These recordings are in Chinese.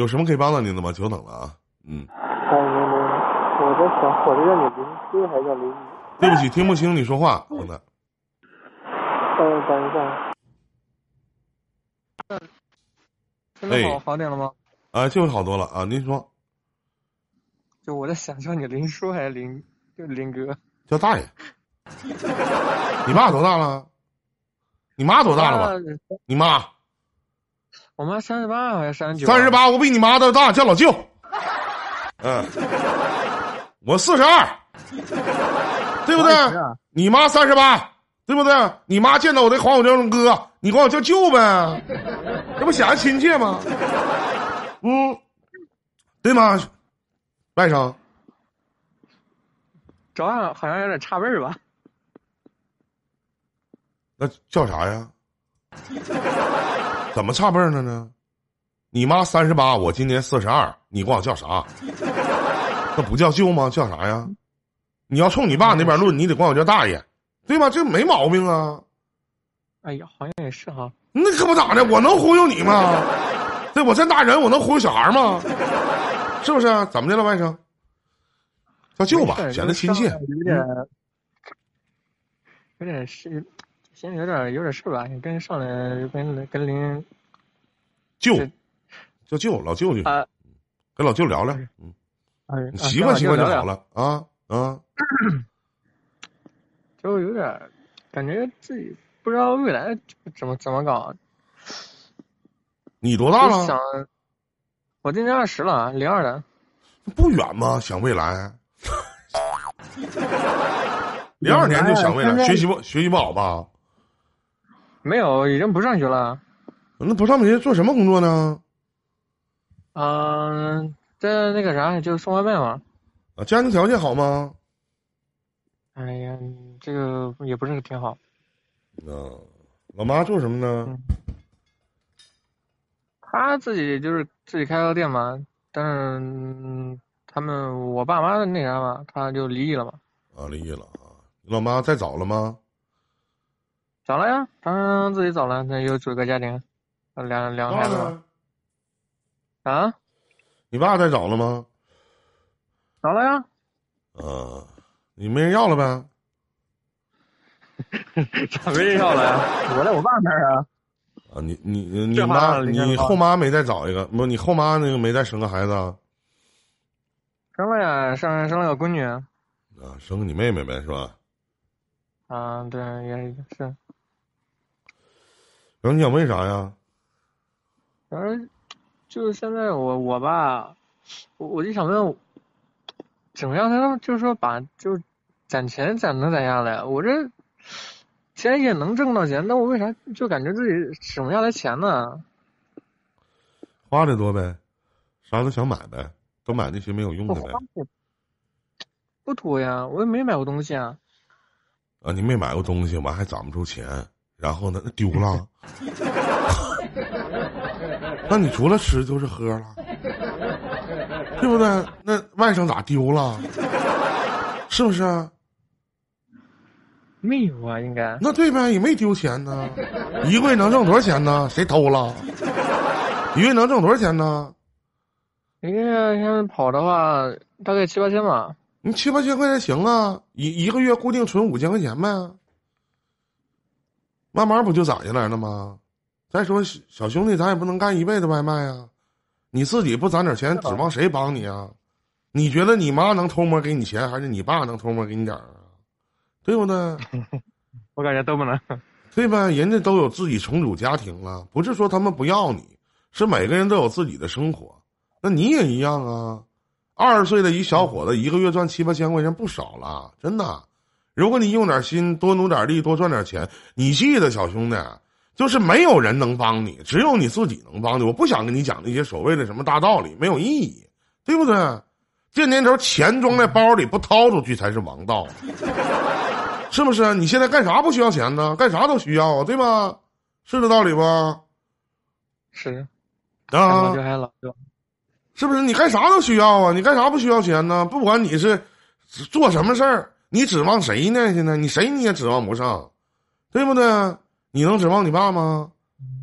有什么可以帮到您的吗？久等了啊，嗯。哎，您您，我在想，我这叫你还？对不起，听不清你说话，兄弟。呃，等一下。现在好好点了吗？啊，就是好多了啊！您说，就我在想叫你林叔还是林，就林哥？叫大爷。你爸多大了？你妈多大了吧？你妈？我妈三十八还是三十九？三十八，我比你妈都大，叫老舅。嗯，我四十二，对不对？你妈三十八，对不对？你妈见到我得管我叫哥，你管我叫舅呗，这不显得亲切吗？嗯，对吗，外甥？照样好像有点差辈儿吧？那叫啥呀？怎么差辈儿了呢？你妈三十八，我今年四十二，你管我叫啥？那不叫舅吗？叫啥呀？你要冲你爸那边论，你得管我叫大爷，对吧？这没毛病啊。哎呀，好像也是哈。那可不咋的，我能忽悠你吗？对我这大人，我能忽悠小孩吗？是不是？怎么的了，外甥？叫舅吧，显得亲切。有点，有点是，心里有点有点事吧？你跟上来跟跟林舅。叫舅，老舅舅，啊，跟老舅聊聊，嗯，习惯习惯就好了啊啊，就有点感觉自己不知道未来怎么怎么搞。你多大了？想，我今年二十了，零二的。不远吗？想未来，零二年就想未来，学习不学习不好吧？没有，已经不上学了。那不上学做什么工作呢？嗯，在那个啥，就送外卖嘛。啊，家庭条件好吗？哎呀，这个也不是挺好。嗯，老妈做什么呢？他自己就是自己开个店嘛，但是他们我爸妈的那啥嘛，他就离异了嘛。啊，离异了啊！你老妈再找了吗？找了呀，他自己找了，那又组个家庭，两两个孩子。啊，你爸再找了吗？找了呀。啊，你没人要了呗？咋没人要了呀？我在我爸那儿啊。啊，你你你妈，你后妈没再找一个？不，你后妈那个没再生个孩子？生了呀，生生了个闺女。啊，生个你妹妹呗，是吧？啊，对，也是。然后你想问啥呀？嗯。就是现在我我吧，我我就想问，怎么样才能就是说把就是攒钱攒能攒下来？我这钱也能挣到钱，那我为啥就感觉自己省不下来钱呢？花的多呗，啥都想买呗，都买那些没有用的呗。不多呀，我也没买过东西啊。啊，你没买过东西，完还攒不出钱，然后呢，那丢了。那你除了吃就是喝了，对不对？那外甥咋丢了？是不是？没有啊，应该。那对呗，也没丢钱呢。一个月能挣多少钱呢？谁偷了？一个月能挣多少钱呢？一个月现在跑的话，大概七八千吧。你七八千块钱行啊，一一个月固定存五千块钱呗，慢慢不就攒下来了吗？再说小兄弟，咱也不能干一辈子外卖啊！你自己不攒点钱，指望谁帮你啊？你觉得你妈能偷摸给你钱，还是你爸能偷摸给你点儿啊？对不对？我感觉都不能。对吧？人家都有自己重组家庭了，不是说他们不要你，是每个人都有自己的生活。那你也一样啊！二十岁的一小伙子，一个月赚七八千块钱不少了，真的。如果你用点心，多努点力，多赚点钱，你记得，小兄弟。就是没有人能帮你，只有你自己能帮你。我不想跟你讲那些所谓的什么大道理，没有意义，对不对？这年头钱装在包里不掏出去才是王道，是不是？你现在干啥不需要钱呢？干啥都需要啊，对吧？是这道理不？是啊，老是不是？你干啥都需要啊？你干啥不需要钱呢？不管你是做什么事儿，你指望谁呢？现在你谁你也指望不上，对不对？你能指望你爸吗？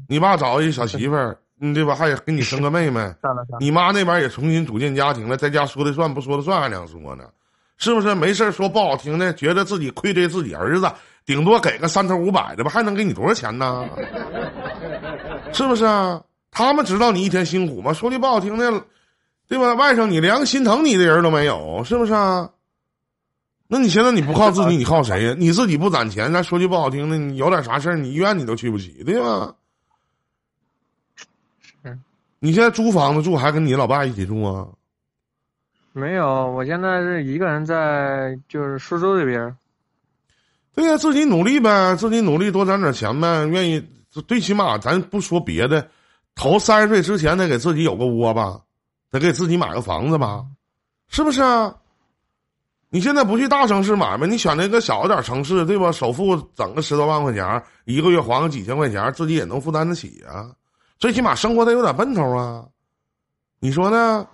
你爸找一小媳妇儿，嗯对吧？还给你生个妹妹，你妈那边也重新组建家庭了，在家说的算不说的算还两说呢，是不是？没事说不好听的，觉得自己愧对自己儿子，顶多给个三头五百的吧，还能给你多少钱呢？是不是啊？他们知道你一天辛苦吗？说句不好听的，对吧？外甥你连个心疼你的人都没有，是不是啊？那你现在你不靠自己，你靠谁呀？你自己不攒钱，咱说句不好听的，你有点啥事儿，你医院你都去不起，对吧？是你现在租房子住，还跟你老爸一起住啊？没有，我现在是一个人在就是苏州这边。对呀、自己努力呗，自己努力多攒点钱呗，愿意最起码咱不说别的，头三十岁之前得给自己有个窝吧，得给自己买个房子吧，是不是啊？你现在不去大城市买卖，你选那个小一点城市，对吧？首付整个十多万块钱，一个月还个几千块钱，自己也能负担得起啊。最起码生活得有点奔头啊，你说呢？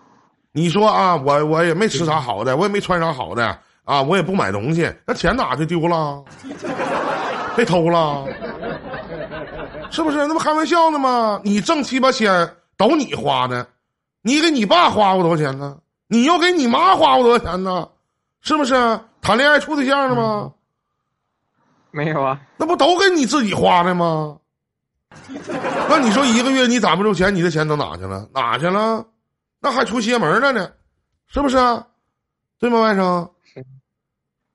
你说啊，我我也没吃啥好的，我也没穿啥好的啊，我也不买东西，那钱哪去丢了？被偷了？是不是？那不开玩笑呢吗？你挣七八千都你花的，你给你爸花过多少钱呢？你又给你妈花过多少钱呢？是不是？谈恋爱处对象了吗？没有啊，那不都给你自己花的吗？那你说一个月你攒不住钱，你的钱都哪去了？哪去了？那还出邪门了呢，是不是啊？对吗，外甥？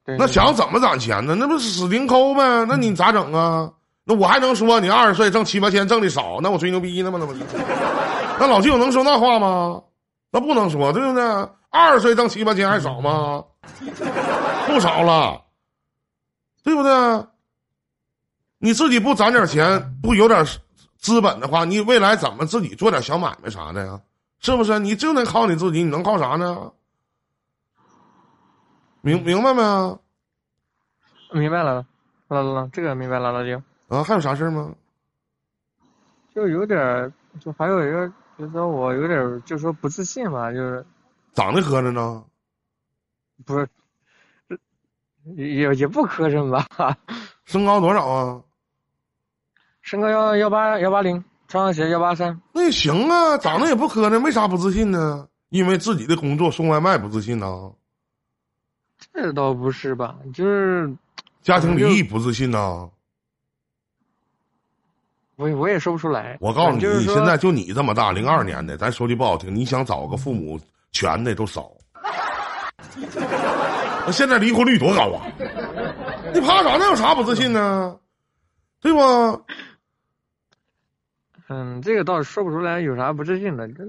对那想怎么攒钱呢？那不是死盯抠呗？那你咋整啊？那我还能说你二十岁挣七八千挣的少？那我吹牛逼呢吗？那不是？那老舅能说那话吗？那不能说，对不对？二十岁挣七八千还少吗？不少了，对不对？你自己不攒点钱，不有点资本的话，你未来怎么自己做点小买卖啥的呀？是不是？你就能靠你自己，你能靠啥呢？明明白没有？明白了，老老这个明白了，老舅。啊，还有啥事儿吗？就有点儿，就还有一个，就是说我有点儿，就是说不自信吧，就是长得磕碜呢？不是，也也不磕碜吧，身高多少啊？身高幺幺八幺八零，穿上鞋幺八三，那也行啊，长得也不磕碜，为啥不自信呢？因为自己的工作送外卖不自信呢？这倒不是吧，就是家庭离异不自信呢？我也我也说不出来。我告诉你，就是现在就你这么大，零二年的，咱说句不好听，你想找个父母全的都少。那现在离婚率多高啊？你怕啥？那有啥不自信呢？对不？嗯，这个倒是说不出来有啥不自信的，这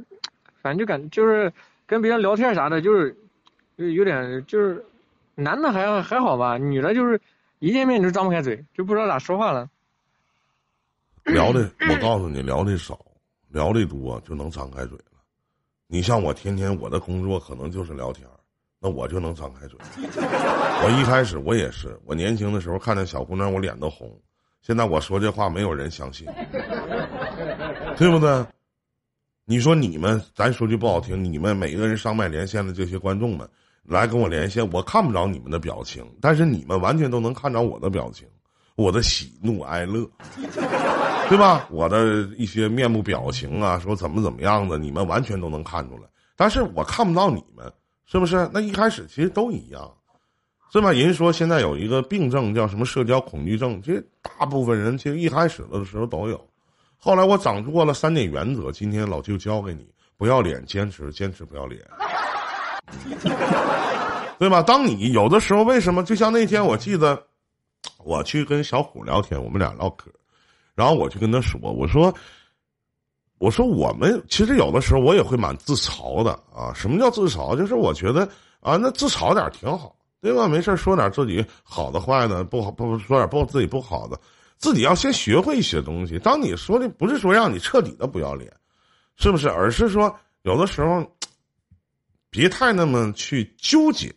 反正就感就是跟别人聊天啥的，就是就有点就是男的还还好吧，女的就是一见面就张不开嘴，就不知道咋说话了。聊的，我告诉你，聊的少，聊的多就能张开嘴了。你像我，天天我的工作可能就是聊天儿那我就能张开嘴。我一开始我也是，我年轻的时候看见小姑娘，我脸都红。现在我说这话，没有人相信，对不对？你说你们，咱说句不好听，你们每个人上麦连线的这些观众们来跟我连线，我看不着你们的表情，但是你们完全都能看着我的表情，我的喜怒哀乐。对吧？我的一些面部表情啊，说怎么怎么样的，你们完全都能看出来。但是我看不到你们，是不是？那一开始其实都一样，是吧？人说现在有一个病症叫什么社交恐惧症，其实大部分人其实一开始的时候都有。后来我掌握了三点原则，今天老舅教给你：不要脸，坚持，坚持不要脸，对吧？当你有的时候，为什么？就像那天我记得，我去跟小虎聊天，我们俩唠嗑。然后我就跟他说：“我说，我说我们其实有的时候我也会蛮自嘲的啊。什么叫自嘲？就是我觉得啊，那自嘲点挺好，对吧？没事说点自己好的坏的，不好不说点不自己不好的，自己要先学会一些东西。当你说的不是说让你彻底的不要脸，是不是？而是说有的时候别太那么去纠结。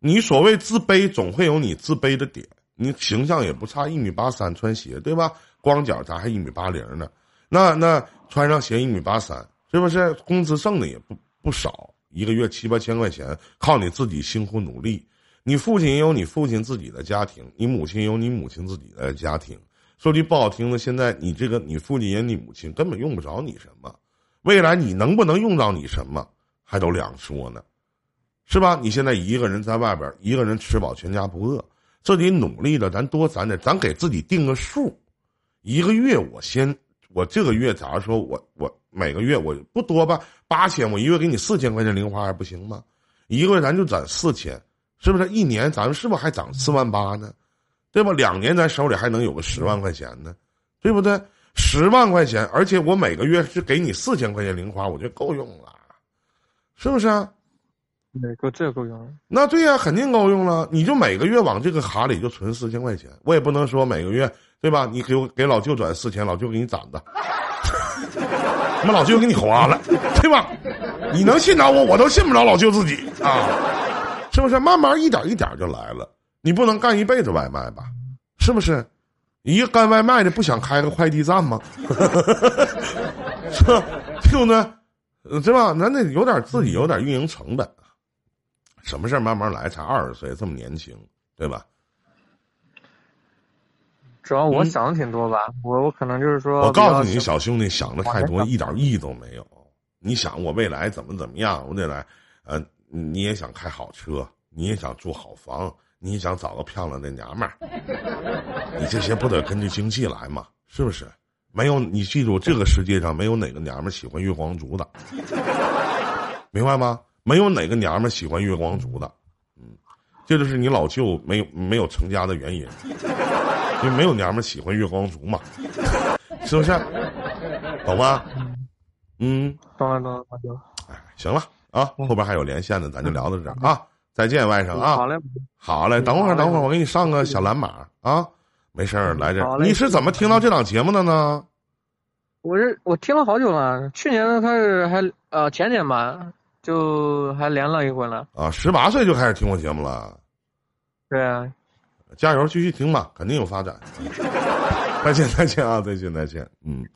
你所谓自卑，总会有你自卑的点。你形象也不差，一米八三，穿鞋对吧？光脚咱还一米八零呢，那那穿上鞋一米八三，是不是？工资挣的也不不少，一个月七八千块钱，靠你自己辛苦努力。你父亲也有你父亲自己的家庭，你母亲有你母亲自己的家庭，说句不好听的，现在你这个你父亲也你母亲根本用不着你什么，未来你能不能用到你什么，还都两说呢，是吧？你现在一个人在外边，一个人吃饱全家不饿，这得努力的，咱多攒点，咱给自己定个数，一个月我先，我这个月假如说我我每个月我不多吧，八千，我一个月给你四千块钱零花还不行吗？一个月咱就攒四千，是不是？一年咱们是不是还涨四万八呢？对吧？两年咱手里还能有个十万块钱呢，对不对？十万块钱，而且我每个月是给你四千块钱零花，我觉得够用了，是不是啊？对，够这够用。那对呀，肯定够用了。你就每个月往这个卡里就存四千块钱，我也不能说每个月对吧？你给我给老舅转四千，老舅给你攒的，那老舅给你花了，对吧？你能信着我，我都信不着老舅自己啊，是不是？慢慢一点一点就来了。你不能干一辈子外卖吧？是不是？一个干外卖的不想开个快递站吗？是吧？对不对？是吧？咱得有点自己有点运营成本。什么事儿慢慢来，才二十岁，这么年轻，对吧？主要我想的挺多吧，我我可能就是说，我告诉你，小兄弟想的太多，一点意义都没有。你想我未来怎么怎么样？我得来，呃，你也想开好车，你也想住好房。你也想找个漂亮的娘们儿，你这些不得根据经济来嘛？是不是？没有，你记住，这个世界上没有哪个娘们儿喜欢月光族的，明白吗？没有哪个娘们儿喜欢月光族的，嗯，这就是你老舅没有没有成家的原因，因为没有娘们儿喜欢月光族嘛，是不是？懂吗？嗯，懂了懂了，懂了。哎，行了啊，后边还有连线的，咱就聊到这儿啊。再见，外甥啊！好嘞，好嘞，等会儿，等会儿，我给你上个小蓝码啊！没事儿，来这。你是怎么听到这档节目的呢？我是我听了好久了，去年开始还呃前年吧，就还连了一回了。啊，十八岁就开始听我节目了。对啊，加油，继续听吧，肯定有发展。再见，再见啊！再见，再见，嗯。